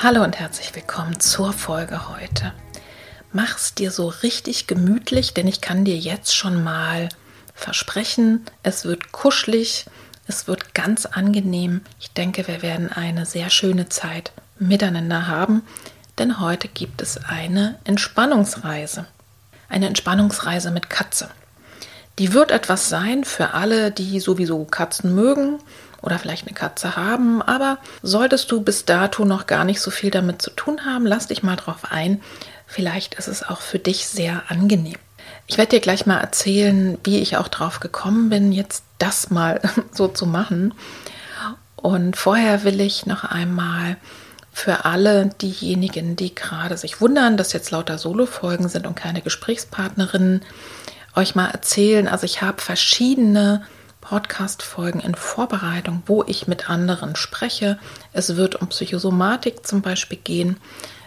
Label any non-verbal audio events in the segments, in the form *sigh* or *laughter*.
Hallo und herzlich willkommen zur Folge heute. Mach's dir so richtig gemütlich, denn ich kann dir jetzt schon mal versprechen, es wird kuschelig, es wird ganz angenehm. Ich denke, wir werden eine sehr schöne Zeit miteinander haben, denn heute gibt es eine Entspannungsreise. Eine Entspannungsreise mit Katze. Die wird etwas sein für alle, die sowieso Katzen mögen oder vielleicht eine Katze haben, aber solltest du bis dato noch gar nicht so viel damit zu tun haben, lass dich mal drauf ein. Vielleicht ist es auch für dich sehr angenehm. Ich werde dir gleich mal erzählen, wie ich auch drauf gekommen bin, jetzt das mal *laughs* so zu machen. Und vorher will ich noch einmal für alle diejenigen, die gerade sich wundern, dass jetzt lauter Solo-Folgen sind und keine Gesprächspartnerinnen, euch mal erzählen. Also ich habe verschiedene Podcast-Folgen in Vorbereitung, wo ich mit anderen spreche. Es wird um Psychosomatik zum Beispiel gehen.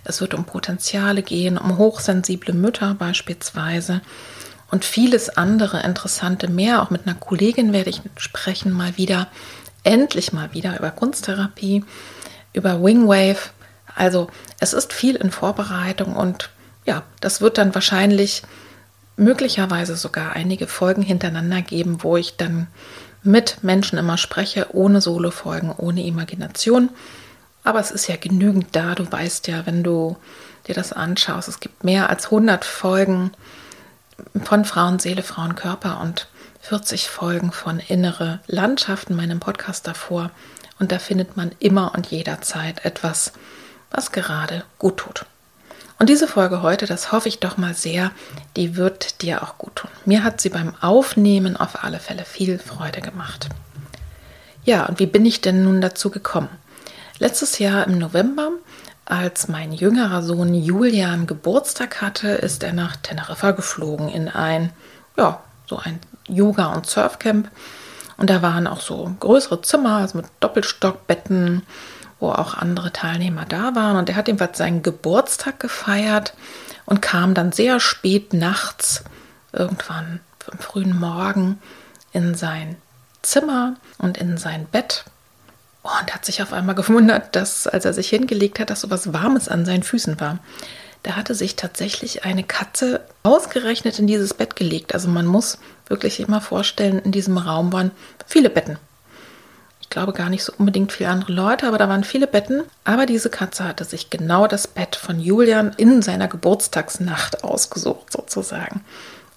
Es wird um Potenziale gehen, um hochsensible Mütter beispielsweise und vieles andere Interessante mehr. Auch mit einer Kollegin werde ich sprechen mal wieder, endlich mal wieder über Kunsttherapie, über Wingwave. Also es ist viel in Vorbereitung und ja, das wird dann wahrscheinlich möglicherweise sogar einige Folgen hintereinander geben, wo ich dann mit Menschen immer spreche, ohne Solo-Folgen, ohne Imagination. Aber es ist ja genügend da. Du weißt ja, wenn du dir das anschaust, es gibt mehr als 100 Folgen von Frauenseele, Frauenkörper und 40 Folgen von Innere Landschaften, meinem Podcast davor. Und da findet man immer und jederzeit etwas, was gerade gut tut. Und diese Folge heute, das hoffe ich doch mal sehr, die wird dir auch gut tun. Mir hat sie beim Aufnehmen auf alle Fälle viel Freude gemacht. Ja, und wie bin ich denn nun dazu gekommen? Letztes Jahr im November, als mein jüngerer Sohn Julian Geburtstag hatte, ist er nach Teneriffa geflogen in ein, ja, so ein Yoga- und Surfcamp. Und da waren auch so größere Zimmer, also mit Doppelstockbetten wo auch andere Teilnehmer da waren. Und er hat jedenfalls seinen Geburtstag gefeiert und kam dann sehr spät nachts, irgendwann am frühen Morgen, in sein Zimmer und in sein Bett und hat sich auf einmal gewundert, dass, als er sich hingelegt hat, dass so was Warmes an seinen Füßen war. Da hatte sich tatsächlich eine Katze ausgerechnet in dieses Bett gelegt. Also man muss wirklich immer vorstellen, in diesem Raum waren viele Betten glaube gar nicht so unbedingt viele andere Leute, aber da waren viele Betten. Aber diese Katze hatte sich genau das Bett von Julian in seiner Geburtstagsnacht ausgesucht, sozusagen.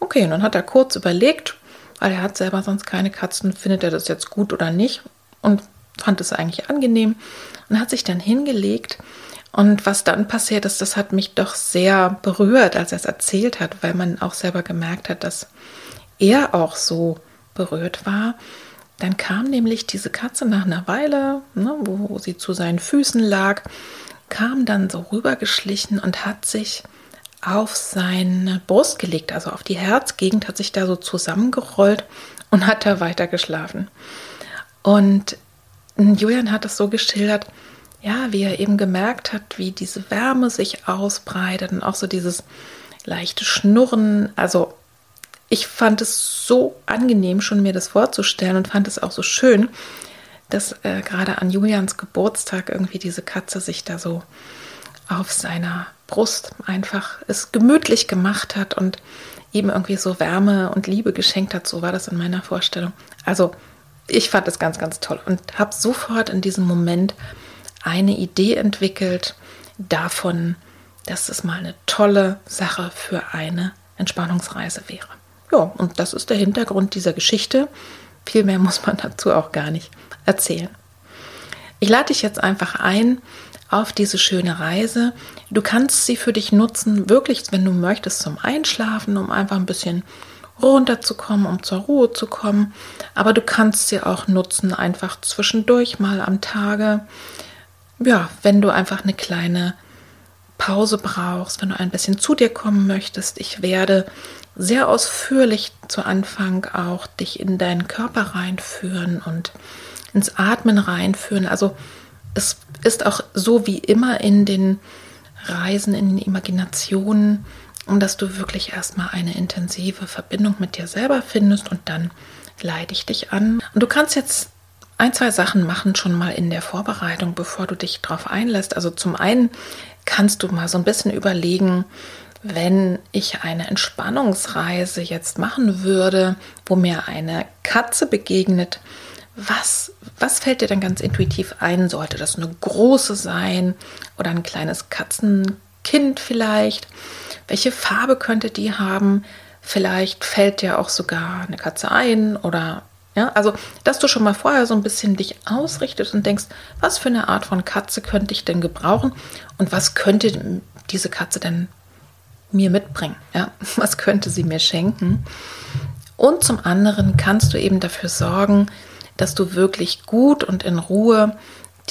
Okay, und dann hat er kurz überlegt, weil er hat selber sonst keine Katzen, findet er das jetzt gut oder nicht und fand es eigentlich angenehm und hat sich dann hingelegt. Und was dann passiert ist, das hat mich doch sehr berührt, als er es erzählt hat, weil man auch selber gemerkt hat, dass er auch so berührt war. Dann kam nämlich diese Katze nach einer Weile, ne, wo, sie zu seinen Füßen lag, kam dann so rübergeschlichen und hat sich auf seine Brust gelegt, also auf die Herzgegend, hat sich da so zusammengerollt und hat da weiter geschlafen. Und Julian hat es so geschildert, ja, wie er eben gemerkt hat, wie diese Wärme sich ausbreitet und auch so dieses leichte Schnurren. Also ich fand es so angenehm, schon mir das vorzustellen und fand es auch so schön, dass äh, gerade an Julians Geburtstag irgendwie diese Katze sich da so auf seiner Brust einfach es gemütlich gemacht hat und eben irgendwie so Wärme und Liebe geschenkt hat. So war das in meiner Vorstellung. Also ich fand es ganz, ganz toll und habe sofort in diesem Moment eine Idee entwickelt davon, dass es mal eine tolle Sache für eine Entspannungsreise wäre. Ja, und das ist der Hintergrund dieser Geschichte. Viel mehr muss man dazu auch gar nicht erzählen. Ich lade dich jetzt einfach ein auf diese schöne Reise. Du kannst sie für dich nutzen, wirklich, wenn du möchtest, zum Einschlafen, um einfach ein bisschen runterzukommen, um zur Ruhe zu kommen. Aber du kannst sie auch nutzen, einfach zwischendurch mal am Tage. Ja, wenn du einfach eine kleine Pause brauchst, wenn du ein bisschen zu dir kommen möchtest. Ich werde sehr ausführlich zu Anfang auch dich in deinen Körper reinführen und ins Atmen reinführen. Also es ist auch so wie immer in den Reisen, in den Imaginationen, dass du wirklich erstmal eine intensive Verbindung mit dir selber findest und dann leite ich dich an. Und du kannst jetzt ein, zwei Sachen machen schon mal in der Vorbereitung, bevor du dich darauf einlässt. Also zum einen kannst du mal so ein bisschen überlegen, wenn ich eine Entspannungsreise jetzt machen würde, wo mir eine Katze begegnet, was, was fällt dir dann ganz intuitiv ein? Sollte das eine große sein oder ein kleines Katzenkind vielleicht? Welche Farbe könnte die haben? Vielleicht fällt dir auch sogar eine Katze ein oder ja, also dass du schon mal vorher so ein bisschen dich ausrichtest und denkst, was für eine Art von Katze könnte ich denn gebrauchen und was könnte diese Katze denn mir mitbringen? Ja, *laughs* was könnte sie mir schenken? Und zum anderen kannst du eben dafür sorgen, dass du wirklich gut und in Ruhe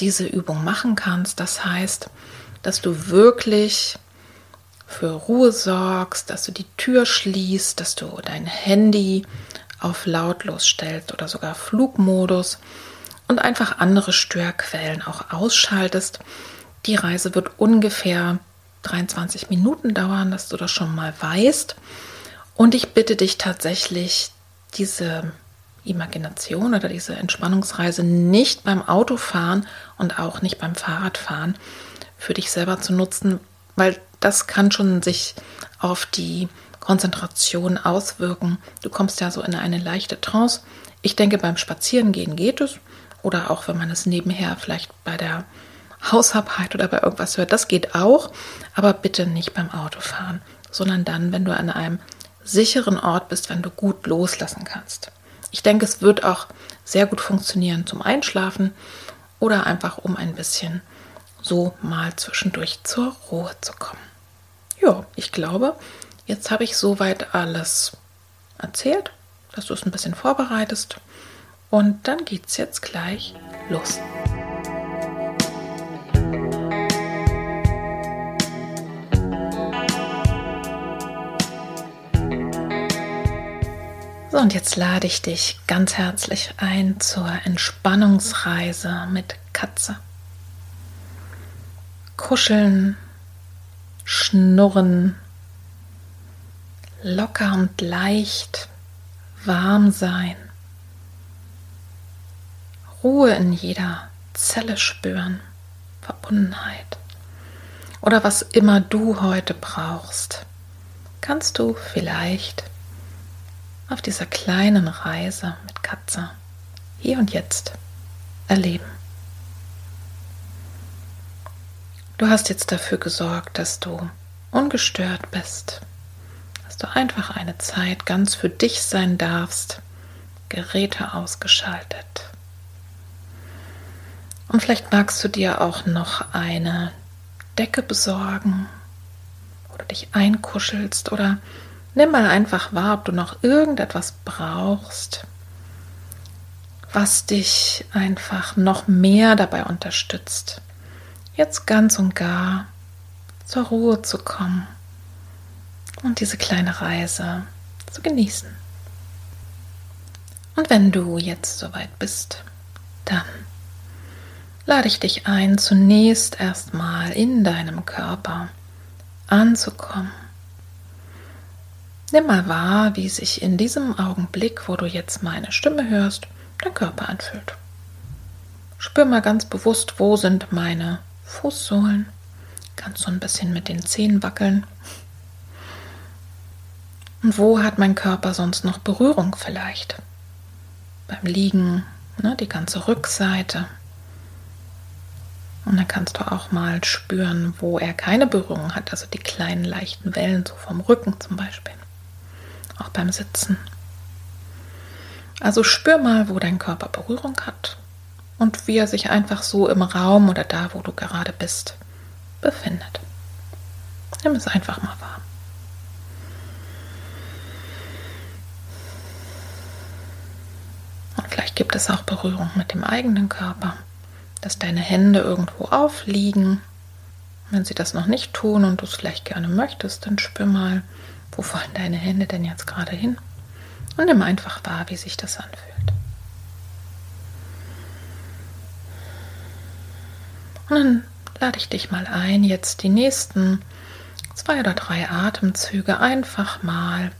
diese Übung machen kannst. Das heißt, dass du wirklich für Ruhe sorgst, dass du die Tür schließt, dass du dein Handy auf lautlos stellst oder sogar Flugmodus und einfach andere Störquellen auch ausschaltest. Die Reise wird ungefähr 23 Minuten dauern, dass du das schon mal weißt. Und ich bitte dich tatsächlich, diese Imagination oder diese Entspannungsreise nicht beim Autofahren und auch nicht beim Fahrradfahren für dich selber zu nutzen, weil das kann schon sich auf die Konzentration auswirken. Du kommst ja so in eine leichte Trance. Ich denke, beim Spazierengehen geht es oder auch wenn man es nebenher vielleicht bei der Hausarbeit oder bei irgendwas hört, das geht auch, aber bitte nicht beim Autofahren, sondern dann, wenn du an einem sicheren Ort bist, wenn du gut loslassen kannst. Ich denke, es wird auch sehr gut funktionieren zum Einschlafen oder einfach um ein bisschen so mal zwischendurch zur Ruhe zu kommen. Ja, ich glaube, jetzt habe ich soweit alles erzählt, dass du es ein bisschen vorbereitest und dann geht es jetzt gleich los. So, und jetzt lade ich dich ganz herzlich ein zur Entspannungsreise mit Katze. Kuscheln, schnurren, locker und leicht, warm sein, Ruhe in jeder Zelle spüren, Verbundenheit. Oder was immer du heute brauchst, kannst du vielleicht auf dieser kleinen Reise mit Katze hier und jetzt erleben. Du hast jetzt dafür gesorgt, dass du ungestört bist, du einfach eine Zeit ganz für dich sein darfst, Geräte ausgeschaltet. Und vielleicht magst du dir auch noch eine Decke besorgen oder dich einkuschelst oder Nimm mal einfach wahr, ob du noch irgendetwas brauchst, was dich einfach noch mehr dabei unterstützt, jetzt ganz und gar zur Ruhe zu kommen und diese kleine Reise zu genießen. Und wenn du jetzt soweit bist, dann lade ich dich ein, zunächst erstmal in deinem Körper anzukommen Nimm mal wahr, wie sich in diesem Augenblick, wo du jetzt meine Stimme hörst, dein Körper anfühlt. Spür mal ganz bewusst, wo sind meine Fußsohlen. Kannst so ein bisschen mit den Zehen wackeln. Und wo hat mein Körper sonst noch Berührung vielleicht? Beim Liegen, ne, die ganze Rückseite. Und dann kannst du auch mal spüren, wo er keine Berührung hat, also die kleinen leichten Wellen, so vom Rücken zum Beispiel. Auch beim Sitzen. Also spür mal, wo dein Körper Berührung hat und wie er sich einfach so im Raum oder da, wo du gerade bist, befindet. Nimm es einfach mal wahr. Und gibt es auch Berührung mit dem eigenen Körper dass deine Hände irgendwo aufliegen. Wenn sie das noch nicht tun und du es vielleicht gerne möchtest, dann spür mal, wo fallen deine Hände denn jetzt gerade hin? Und nimm einfach wahr, wie sich das anfühlt. Und dann lade ich dich mal ein, jetzt die nächsten zwei oder drei Atemzüge einfach mal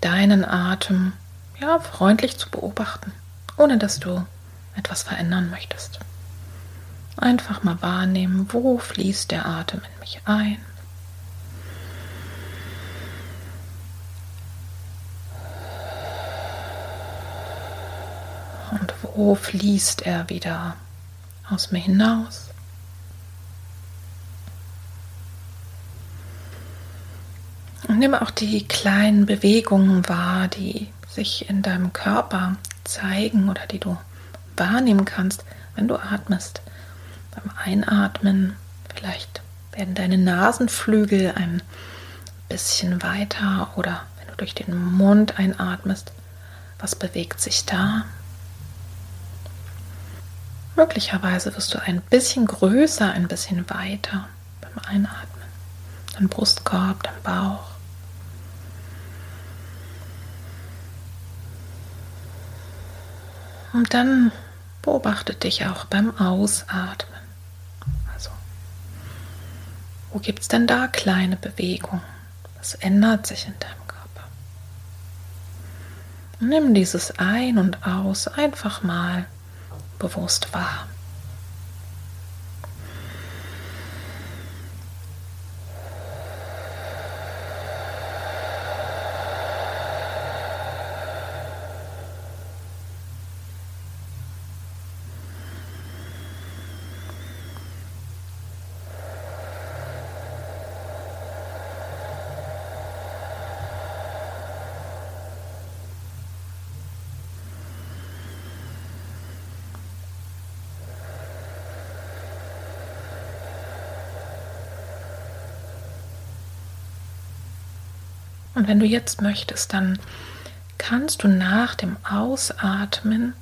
deinen Atem ja, freundlich zu beobachten, ohne dass du etwas verändern möchtest. Einfach mal wahrnehmen, wo fließt der Atem in mich ein. Und wo fließt er wieder aus mir hinaus? Und nimm auch die kleinen Bewegungen wahr, die sich in deinem Körper zeigen oder die du wahrnehmen kannst, wenn du atmest beim Einatmen. Vielleicht werden deine Nasenflügel ein bisschen weiter oder wenn du durch den Mund einatmest, was bewegt sich da? Möglicherweise wirst du ein bisschen größer, ein bisschen weiter beim Einatmen. Dein Brustkorb, dein Bauch. Und dann beobachte dich auch beim Ausatmen. Wo gibt es denn da kleine Bewegungen? Was ändert sich in deinem Körper? nimm dieses Ein und Aus einfach mal bewusst wahr. Und wenn du jetzt möchtest, dann kannst du nach dem Ausatmen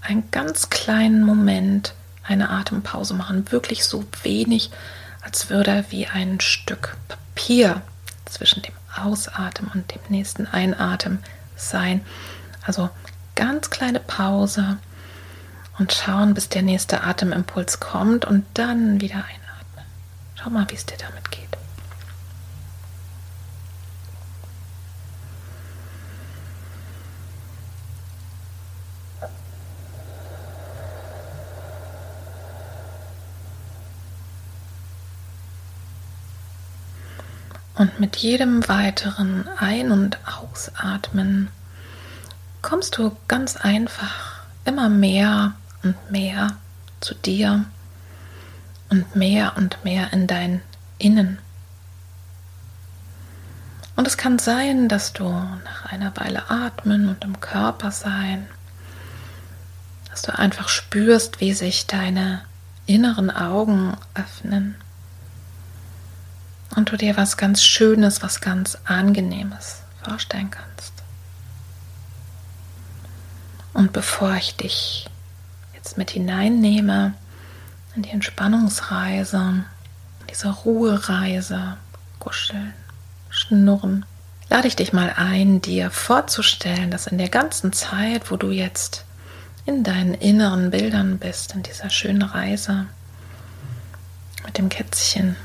einen ganz kleinen Moment eine Atempause machen. Wirklich so wenig, als würde wie ein Stück Papier zwischen dem Ausatmen und dem nächsten Einatmen sein. Also ganz kleine Pause und schauen, bis der nächste Atemimpuls kommt und dann wieder einatmen. Schau mal, wie es dir damit geht. Und mit jedem weiteren Ein- und Ausatmen kommst du ganz einfach immer mehr und mehr zu dir und mehr und mehr in dein Innen. Und es kann sein, dass du nach einer Weile atmen und im Körper sein, dass du einfach spürst, wie sich deine inneren Augen öffnen und du dir was ganz Schönes, was ganz Angenehmes vorstellen kannst. Und bevor ich dich jetzt mit hineinnehme in die Entspannungsreise, diese Ruhereise, kuscheln, schnurren, lade ich dich mal ein, dir vorzustellen, dass in der ganzen Zeit, wo du jetzt in deinen inneren Bildern bist, in dieser schönen Reise mit dem Kätzchen,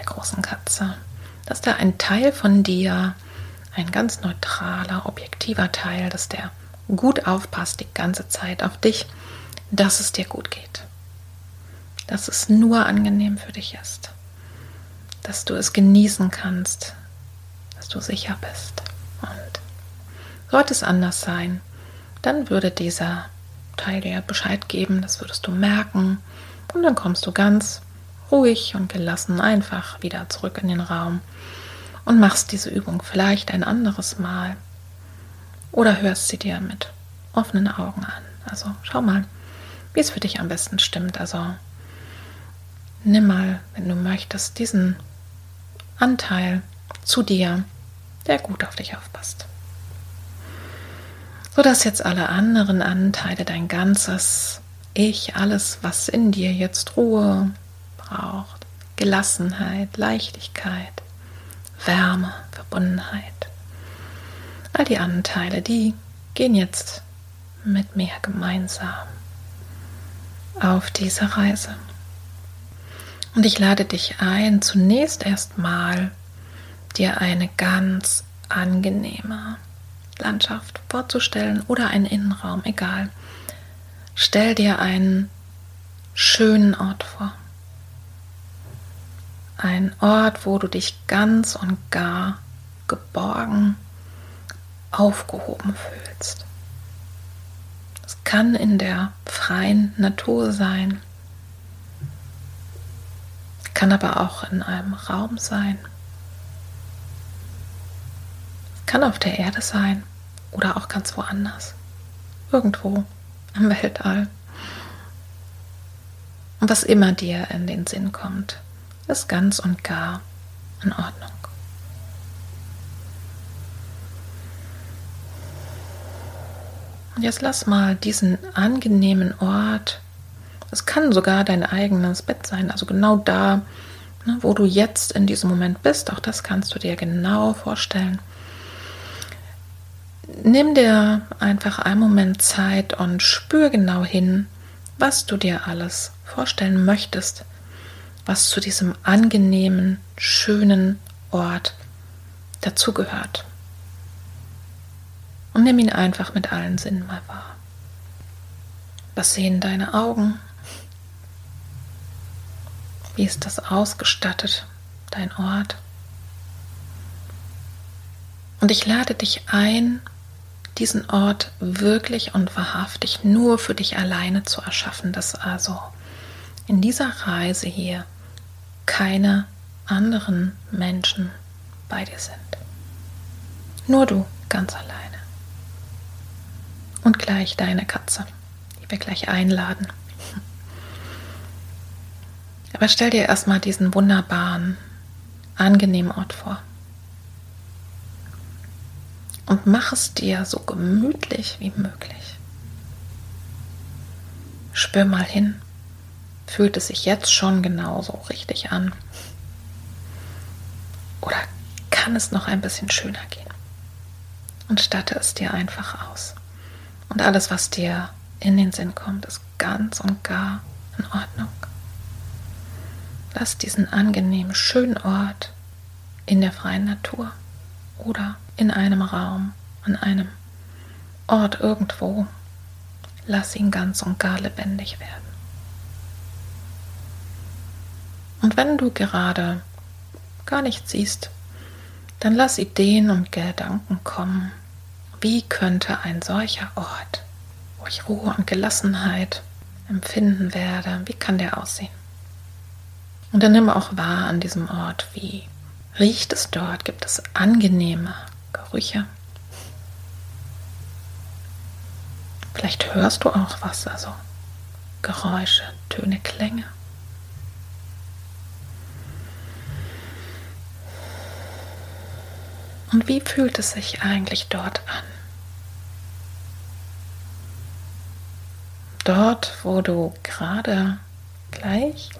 großen Katze, dass da ein Teil von dir, ein ganz neutraler, objektiver Teil, dass der gut aufpasst die ganze Zeit auf dich, dass es dir gut geht. Dass es nur angenehm für dich ist. Dass du es genießen kannst, dass du sicher bist. Und sollte es anders sein, dann würde dieser Teil dir Bescheid geben, das würdest du merken Und dann kommst du ganz ruhig und gelassen einfach wieder zurück in den Raum und machst diese Übung vielleicht ein anderes Mal oder hörst sie dir mit offenen Augen an. Also schau mal, wie es für dich am besten stimmt. Also nimm mal, wenn du möchtest, diesen Anteil zu dir, der gut auf dich aufpasst. Sodass jetzt alle anderen Anteile, dein ganzes Ich, alles, was in dir jetzt Ruhe braucht, Gelassenheit, Leichtigkeit, Wärme, Verbundenheit, all die Anteile, die gehen jetzt mit mir gemeinsam auf diese Reise. Und ich lade dich ein, zunächst erstmal dir eine ganz angenehme Landschaft vorzustellen oder einen Innenraum, egal. Stell dir einen schönen Ort vor. Ein Ort, wo du dich ganz und gar geborgen, aufgehoben fühlst. Es kann in der freien Natur sein, kann aber auch in einem Raum sein, kann auf der Erde sein oder auch ganz woanders, irgendwo im Weltall. Und was immer dir in den Sinn kommt, ist ganz und gar in Ordnung. Und jetzt lass mal diesen angenehmen Ort, es kann sogar dein eigenes Bett sein, also genau da, ne, wo du jetzt in diesem Moment bist, auch das kannst du dir genau vorstellen. Nimm dir einfach einen Moment Zeit und spür genau hin, was du dir alles vorstellen möchtest, was zu diesem angenehmen, schönen Ort dazugehört und nimm ihn einfach mit allen Sinnen mal wahr. Was sehen deine Augen? Wie ist das ausgestattet, dein Ort? Und ich lade dich ein, diesen Ort wirklich und wahrhaftig nur für dich alleine zu erschaffen, dass also in dieser Reise hier keine anderen Menschen bei dir sind. Nur du ganz allein und gleich deine Katze, die wir gleich einladen. *laughs* Aber stell dir erstmal diesen wunderbaren, angenehmen Ort vor. Und mach es dir so gemütlich wie möglich. Spür mal hin. Fühlt es sich jetzt schon genauso richtig an? Oder kann es noch ein bisschen schöner gehen? Und statte es dir einfach aus. Und alles, was dir in den Sinn kommt, ist ganz und gar in Ordnung. Lass diesen angenehmen, schönen Ort in der freien Natur oder in einem Raum, an einem Ort irgendwo. Lass ihn ganz und gar lebendig werden. Und wenn du gerade gar nichts siehst, dann lass Ideen und Gedanken kommen wie könnte ein solcher Ort, wo ich Ruhe und Gelassenheit empfinden werde, wie kann der aussehen? Und dann nimm auch wahr an diesem Ort, wie riecht es dort? Gibt es angenehme Gerüche? Vielleicht hörst du auch was, also Geräusche, Töne, Klänge. Und wie fühlt es sich eigentlich dort an? Dort, wo du gerade gleich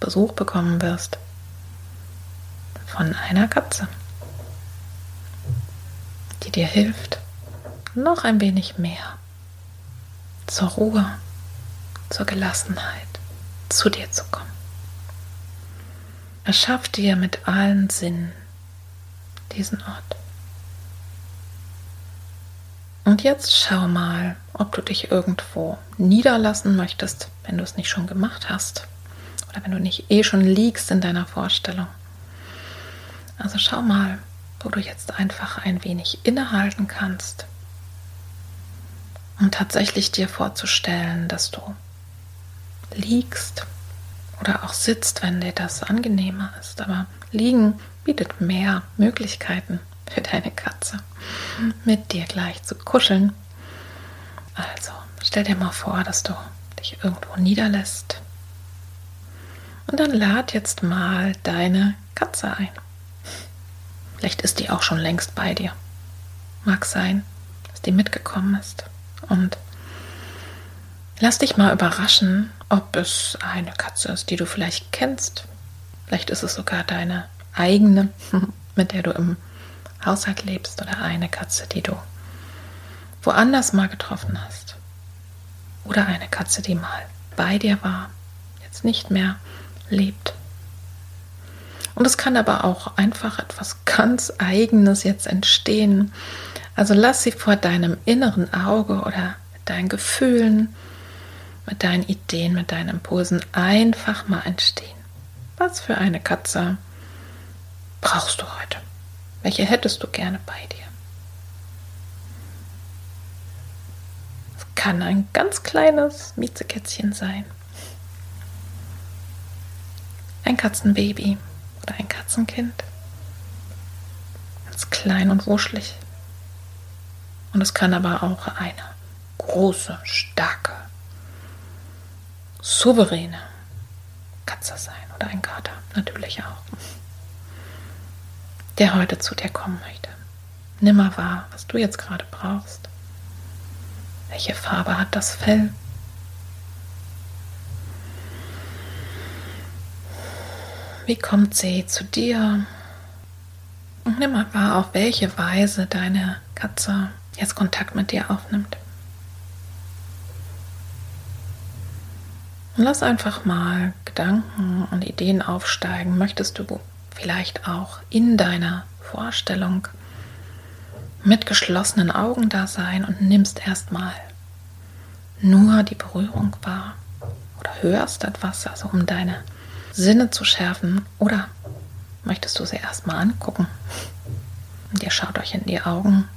Besuch bekommen wirst von einer Katze, die dir hilft, noch ein wenig mehr zur Ruhe, zur Gelassenheit zu dir zu kommen. Erschaff dir mit allen Sinnen diesen Ort. Und jetzt schau mal, ob du dich irgendwo niederlassen möchtest, wenn du es nicht schon gemacht hast. Oder wenn du nicht eh schon liegst in deiner Vorstellung. Also schau mal, wo du jetzt einfach ein wenig innehalten kannst, um tatsächlich dir vorzustellen, dass du liegst oder auch sitzt, wenn dir das angenehmer ist. Aber liegen bietet mehr Möglichkeiten für deine Katze, mit dir gleich zu kuscheln. Also stell dir mal vor, dass du dich irgendwo niederlässt. Und dann lad jetzt mal deine Katze ein. Vielleicht ist die auch schon längst bei dir. Mag sein, dass die mitgekommen ist. Und lass dich mal überraschen, ob es eine Katze ist, die du vielleicht kennst. Vielleicht ist es sogar deine eigene, *laughs* mit der du im Haushalt lebst, oder eine Katze, die du woanders mal getroffen hast. Oder eine Katze, die mal bei dir war, jetzt nicht mehr lebt. Und es kann aber auch einfach etwas *laughs* ganz Eigenes jetzt entstehen. Also lass sie vor deinem inneren Auge oder mit deinen Gefühlen, mit deinen Ideen, mit deinen Impulsen einfach mal entstehen. Was für eine Katze brauchst du heute? Welche hättest du gerne bei dir? Es kann ein ganz kleines Miezekätzchen sein. Ein Katzenbaby oder ein Katzenkind. Ganz klein und wuschelig. Und es kann aber auch eine große, starke, souveräne Katze sein oder ein Kater natürlich auch, der heute zu dir kommen möchte. Nimm mal wahr, was du jetzt gerade brauchst. Welche Farbe hat das Fell? Wie kommt sie zu dir? Und nimm mal wahr, auf welche Weise deine Katze jetzt Kontakt mit dir aufnimmt. Und lass einfach mal Gedanken und Ideen aufsteigen. Möchtest du vielleicht auch in deiner Vorstellung mit geschlossenen Augen da sein und nimmst erstmal nur die Berührung wahr oder hörst etwas, also um deine Sinne zu schärfen? Oder möchtest du sie erstmal angucken? Und ihr schaut euch in die Augen.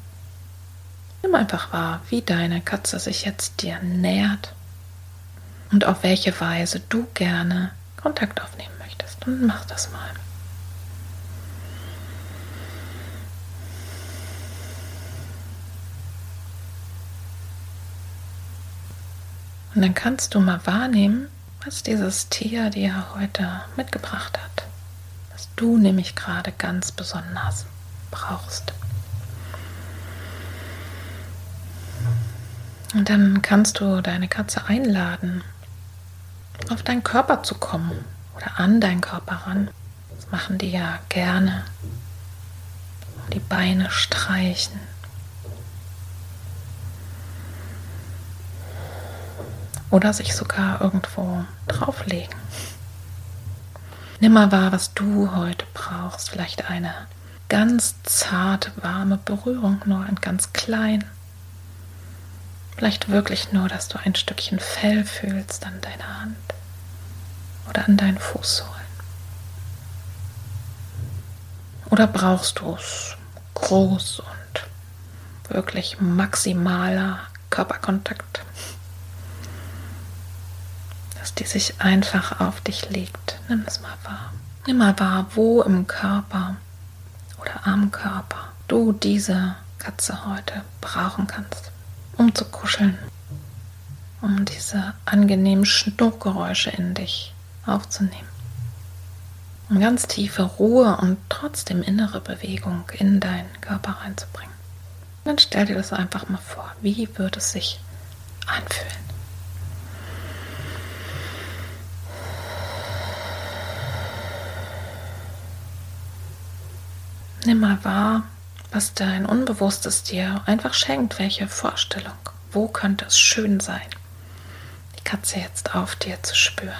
Nimm einfach wahr, wie deine Katze sich jetzt dir nähert und auf welche Weise du gerne Kontakt aufnehmen möchtest. Und mach das mal. Und dann kannst du mal wahrnehmen, was dieses Tier dir heute mitgebracht hat, was du nämlich gerade ganz besonders brauchst. Und dann kannst du deine Katze einladen, auf deinen Körper zu kommen oder an deinen Körper ran. Das machen die ja gerne. Die Beine streichen oder sich sogar irgendwo drauflegen. Nimm mal wahr, was du heute brauchst. Vielleicht eine ganz zarte, warme Berührung, nur ein ganz klein. Vielleicht wirklich nur, dass du ein Stückchen Fell fühlst an deiner Hand oder an deinen Fußsohlen. Oder brauchst du es groß und wirklich maximaler Körperkontakt? Dass die sich einfach auf dich legt. Nimm es mal wahr. Nimm mal wahr, wo im Körper oder am Körper du diese Katze heute brauchen kannst, um zu kuscheln, um diese angenehmen Schnurgeräusche in dich aufzunehmen. Um ganz tiefe Ruhe und trotzdem innere Bewegung in deinen Körper reinzubringen. dann stell dir das einfach mal vor. Wie würde es sich anfühlen? Nimm mal wahr, was dein Unbewusstes dir einfach schenkt, welche Vorstellung. Wo könnte es schön sein, die Katze jetzt auf dir zu spüren?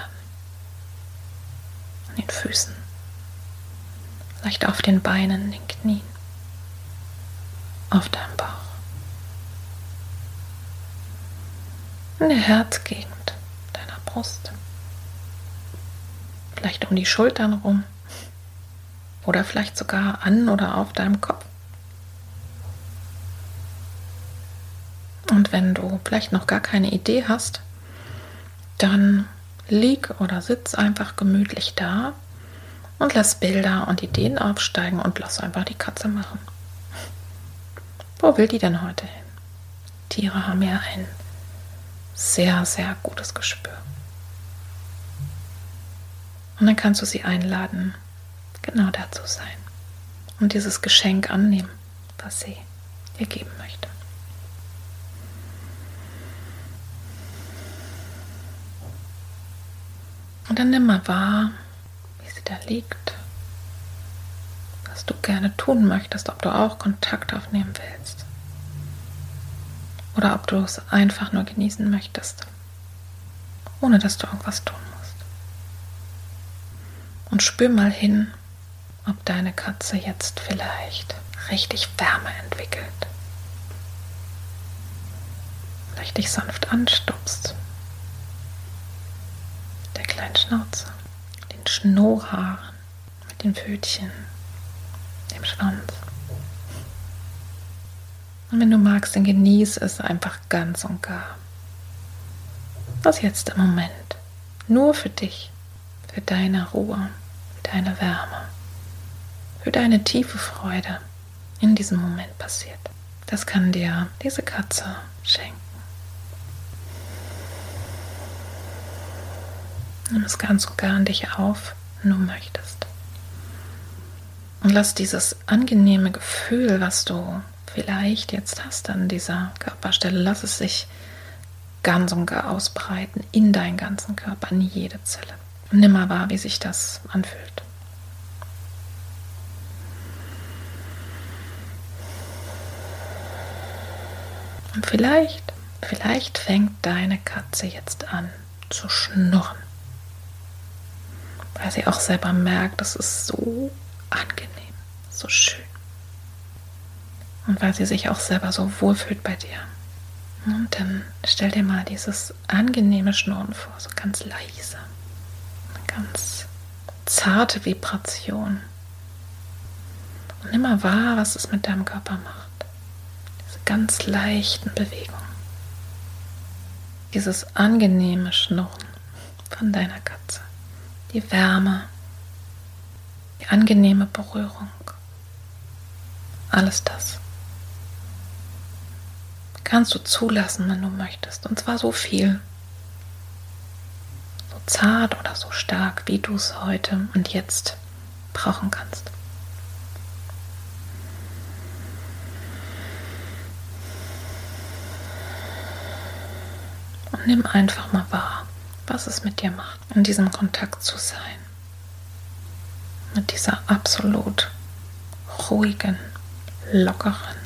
An den Füßen, vielleicht auf den Beinen, den Knien, auf deinem Bauch. In der Herzgegend deiner Brust. Vielleicht um die Schultern rum oder vielleicht sogar an oder auf deinem Kopf. Und wenn du vielleicht noch gar keine Idee hast, dann lieg oder sitz einfach gemütlich da und lass Bilder und Ideen aufsteigen und lass einfach die Katze machen. Wo will die denn heute hin? Tiere haben ja ein sehr, sehr gutes Gespür. Und dann kannst du sie einladen, genau da zu sein und dieses Geschenk annehmen, was sie dir geben möchte. Und dann nimm mal wahr, wie sie da liegt, was du gerne tun möchtest, ob du auch Kontakt aufnehmen willst oder ob du es einfach nur genießen möchtest, ohne dass du irgendwas tun musst. Und spür mal hin, ob deine Katze jetzt vielleicht richtig Wärme entwickelt. Vielleicht dich sanft anstupst. Der kleinen Schnauze, den Schnurrhaaren, mit den Pfötchen, dem Schwanz. Und wenn du magst, dann genieß es einfach ganz und gar. Was jetzt im Moment nur für dich, für deine Ruhe, deine Wärme, für deine tiefe Freude in diesem Moment passiert. Das kann dir diese Katze schenken. Nimm es ganz und gar an dich auf, wenn du möchtest. Und lass dieses angenehme Gefühl, was du vielleicht jetzt hast an dieser Körperstelle, lass es sich ganz und gar ausbreiten in deinen ganzen Körper, in jede Zelle. Und nimm mal wahr, wie sich das anfühlt. Und vielleicht, vielleicht fängt deine Katze jetzt an zu schnurren. Weil sie auch selber merkt, das ist so angenehm, so schön. Und weil sie sich auch selber so wohlfühlt bei dir. Und dann stell dir mal dieses angenehme Schnurren vor, so ganz leise. Eine ganz zarte Vibration. Und mal wahr, was es mit deinem Körper macht ganz leichten Bewegungen. Dieses angenehme Schnurren von deiner Katze, die Wärme, die angenehme Berührung, alles das kannst du zulassen, wenn du möchtest. Und zwar so viel, so zart oder so stark, wie du es heute und jetzt brauchen kannst. Und nimm einfach mal wahr, was es mit dir macht, in diesem Kontakt zu sein. Mit dieser absolut ruhigen, lockeren,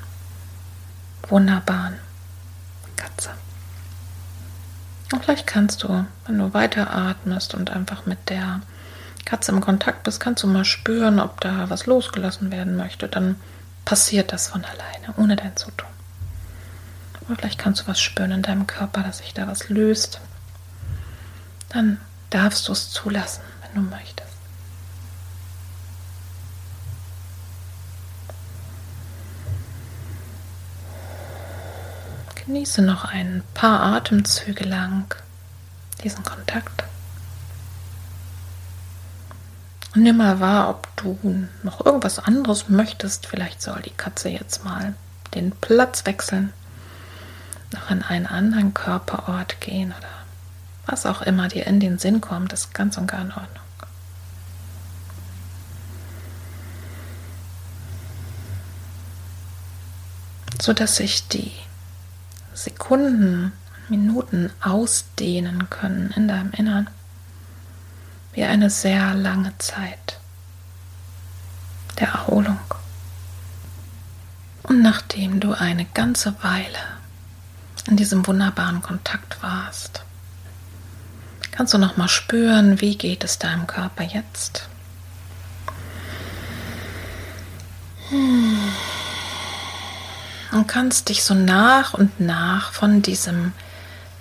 wunderbaren Katze. Und vielleicht kannst du, wenn du weiter atmest und einfach mit der Katze im Kontakt bist, kannst du mal spüren, ob da was losgelassen werden möchte. Dann passiert das von alleine, ohne dein Zutun. Oder vielleicht kannst du was spüren in deinem Körper, dass sich da was löst. Dann darfst du es zulassen, wenn du möchtest. Genieße noch ein paar Atemzüge lang diesen Kontakt. Und nimm mal wahr, ob du noch irgendwas anderes möchtest. Vielleicht soll die Katze jetzt mal den Platz wechseln noch an einen anderen Körperort gehen oder was auch immer dir in den Sinn kommt, ist ganz und gar in Ordnung. So dass sich die Sekunden, Minuten ausdehnen können in deinem Innern wie eine sehr lange Zeit der Erholung. Und nachdem du eine ganze Weile in diesem wunderbaren Kontakt warst. Kannst du noch mal spüren, wie geht es deinem Körper jetzt? Und kannst dich so nach und nach von diesem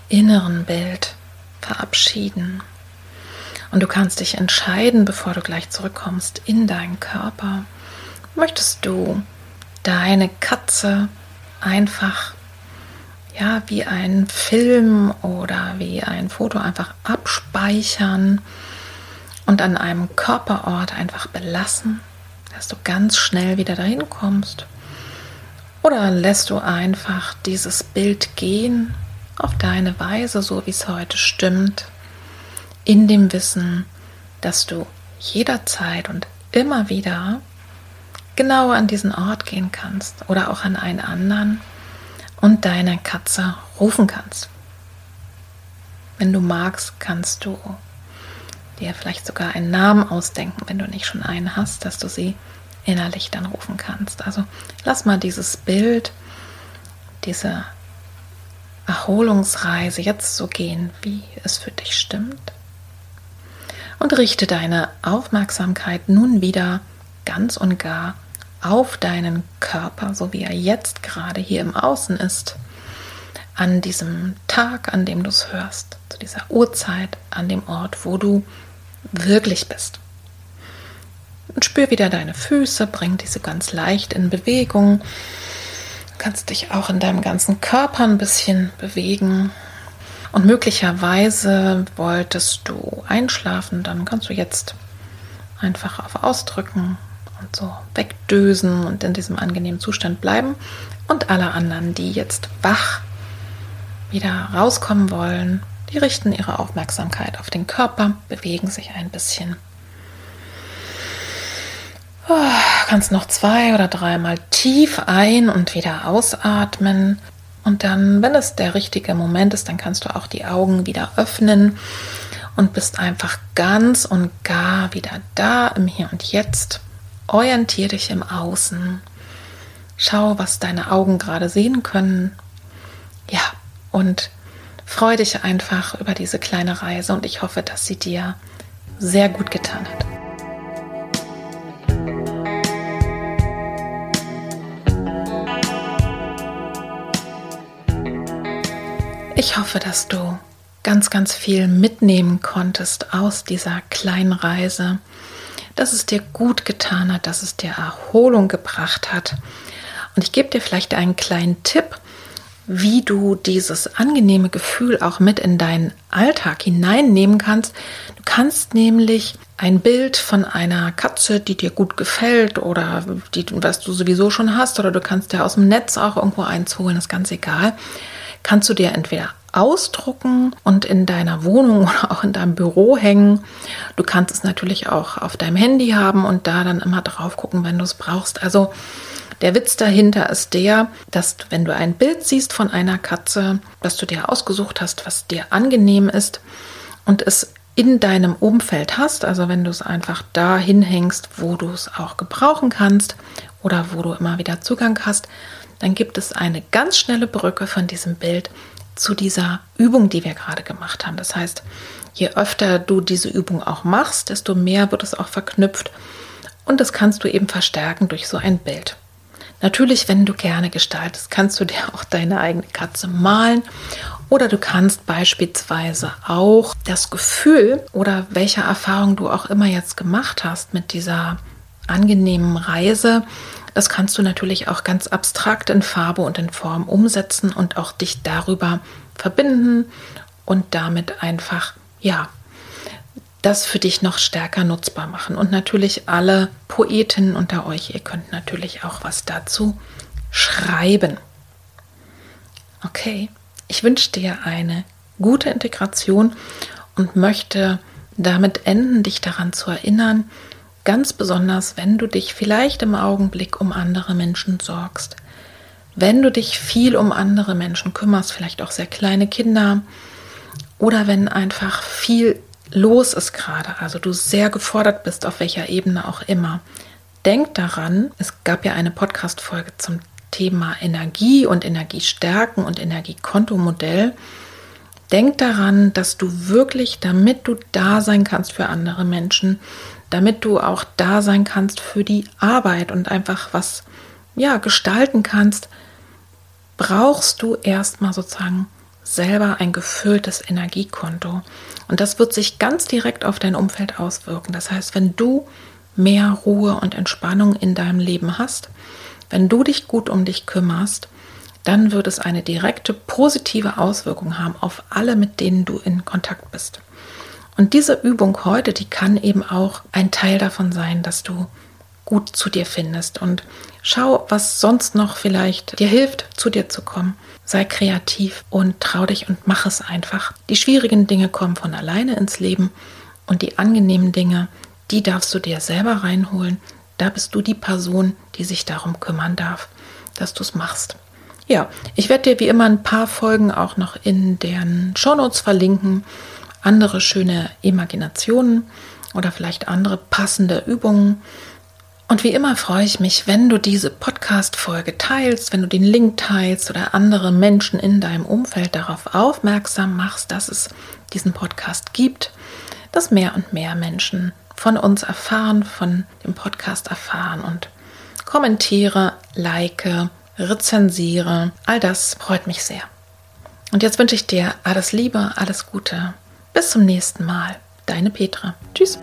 inneren Bild verabschieden. Und du kannst dich entscheiden, bevor du gleich zurückkommst in deinen Körper. Möchtest du deine Katze einfach ja, wie ein Film oder wie ein Foto einfach abspeichern und an einem Körperort einfach belassen, dass du ganz schnell wieder dahin kommst. Oder lässt du einfach dieses Bild gehen auf deine Weise, so wie es heute stimmt, in dem Wissen, dass du jederzeit und immer wieder genau an diesen Ort gehen kannst oder auch an einen anderen und deine Katze rufen kannst. Wenn du magst, kannst du dir vielleicht sogar einen Namen ausdenken, wenn du nicht schon einen hast, dass du sie innerlich dann rufen kannst. Also lass mal dieses Bild, diese Erholungsreise jetzt so gehen, wie es für dich stimmt. Und richte deine Aufmerksamkeit nun wieder ganz und gar auf deinen Körper, so wie er jetzt gerade hier im Außen ist, an diesem Tag, an dem du es hörst, zu dieser Uhrzeit, an dem Ort, wo du wirklich bist. Und spür wieder deine Füße, bring diese ganz leicht in Bewegung. Du kannst dich auch in deinem ganzen Körper ein bisschen bewegen. Und möglicherweise wolltest du einschlafen, dann kannst du jetzt einfach auf Ausdrücken und so wegdösen und in diesem angenehmen Zustand bleiben. Und alle anderen, die jetzt wach wieder rauskommen wollen, die richten ihre Aufmerksamkeit auf den Körper, bewegen sich ein bisschen. Oh, kannst noch zwei oder dreimal tief ein und wieder ausatmen. Und dann, wenn es der richtige Moment ist, dann kannst du auch die Augen wieder öffnen und bist einfach ganz und gar wieder da im Hier und Jetzt Orientier dich im Außen. Schau, was deine Augen gerade sehen können. Ja, und freu dich einfach über diese kleine Reise und ich hoffe, dass sie dir sehr gut getan hat. Ich hoffe, dass du ganz, ganz viel mitnehmen konntest aus dieser kleinen Reise dass es dir gut getan hat, dass es dir Erholung gebracht hat. Und ich gebe dir vielleicht einen kleinen Tipp, wie du dieses angenehme Gefühl auch mit in deinen Alltag hineinnehmen kannst. Du kannst nämlich ein Bild von einer Katze, die dir gut gefällt oder die, was du sowieso schon hast, oder du kannst dir aus dem Netz auch irgendwo eins holen, ist ganz egal, kannst du dir entweder ausdrucken und in deiner Wohnung oder auch in deinem Büro hängen. Du kannst es natürlich auch auf deinem Handy haben und da dann immer drauf gucken, wenn du es brauchst. Also der Witz dahinter ist der, dass wenn du ein Bild siehst von einer Katze, das du dir ausgesucht hast, was dir angenehm ist und es in deinem Umfeld hast, also wenn du es einfach da hinhängst, wo du es auch gebrauchen kannst oder wo du immer wieder Zugang hast, dann gibt es eine ganz schnelle Brücke von diesem Bild zu dieser Übung, die wir gerade gemacht haben. Das heißt, je öfter du diese Übung auch machst, desto mehr wird es auch verknüpft und das kannst du eben verstärken durch so ein Bild. Natürlich, wenn du gerne gestaltest, kannst du dir *laughs* auch deine eigene Katze malen oder du kannst beispielsweise auch das Gefühl oder welche Erfahrung du auch immer jetzt gemacht hast mit dieser angenehmen Reise das kannst du natürlich auch ganz abstrakt in Farbe und in Form umsetzen und auch dich darüber verbinden und damit einfach, ja, das für dich noch stärker nutzbar machen. Und natürlich alle Poetinnen unter euch, ihr könnt natürlich auch was dazu schreiben. Okay, ich wünsche dir eine gute Integration und möchte damit enden, dich daran zu erinnern, Ganz besonders, wenn du dich vielleicht im Augenblick um andere Menschen sorgst. Wenn du dich viel um andere Menschen kümmerst, vielleicht auch sehr kleine Kinder oder wenn einfach viel los ist gerade, also du sehr gefordert bist, auf welcher Ebene auch immer. Denk daran, es gab ja eine Podcast-Folge zum Thema Energie und Energiestärken und Energiekontomodell. Denk daran, dass du wirklich, damit du da sein kannst für andere Menschen, damit du auch da sein kannst für die Arbeit und einfach was ja gestalten kannst, brauchst du erstmal sozusagen selber ein gefülltes Energiekonto. Und das wird sich ganz direkt auf dein Umfeld auswirken. Das heißt, wenn du mehr Ruhe und Entspannung in deinem Leben hast, wenn du dich gut um dich kümmerst, dann wird es eine direkte positive Auswirkung haben auf alle, mit denen du in Kontakt bist. Und diese Übung heute, die kann eben auch ein Teil davon sein, dass du gut zu dir findest und schau, was sonst noch vielleicht dir hilft, zu dir zu kommen. Sei kreativ und trau dich und mach es einfach. Die schwierigen Dinge kommen von alleine ins Leben und die angenehmen Dinge, die darfst du dir selber reinholen. Da bist du die Person, die sich darum kümmern darf, dass du es machst. Ja, ich werde dir wie immer ein paar Folgen auch noch in den Shownotes verlinken. Andere schöne Imaginationen oder vielleicht andere passende Übungen. Und wie immer freue ich mich, wenn du diese Podcast-Folge teilst, wenn du den Link teilst oder andere Menschen in deinem Umfeld darauf aufmerksam machst, dass es diesen Podcast gibt, dass mehr und mehr Menschen von uns erfahren, von dem Podcast erfahren und kommentiere, like, rezensiere. All das freut mich sehr. Und jetzt wünsche ich dir alles Liebe, alles Gute. Bis zum nächsten Mal. Deine Petra. Tschüss.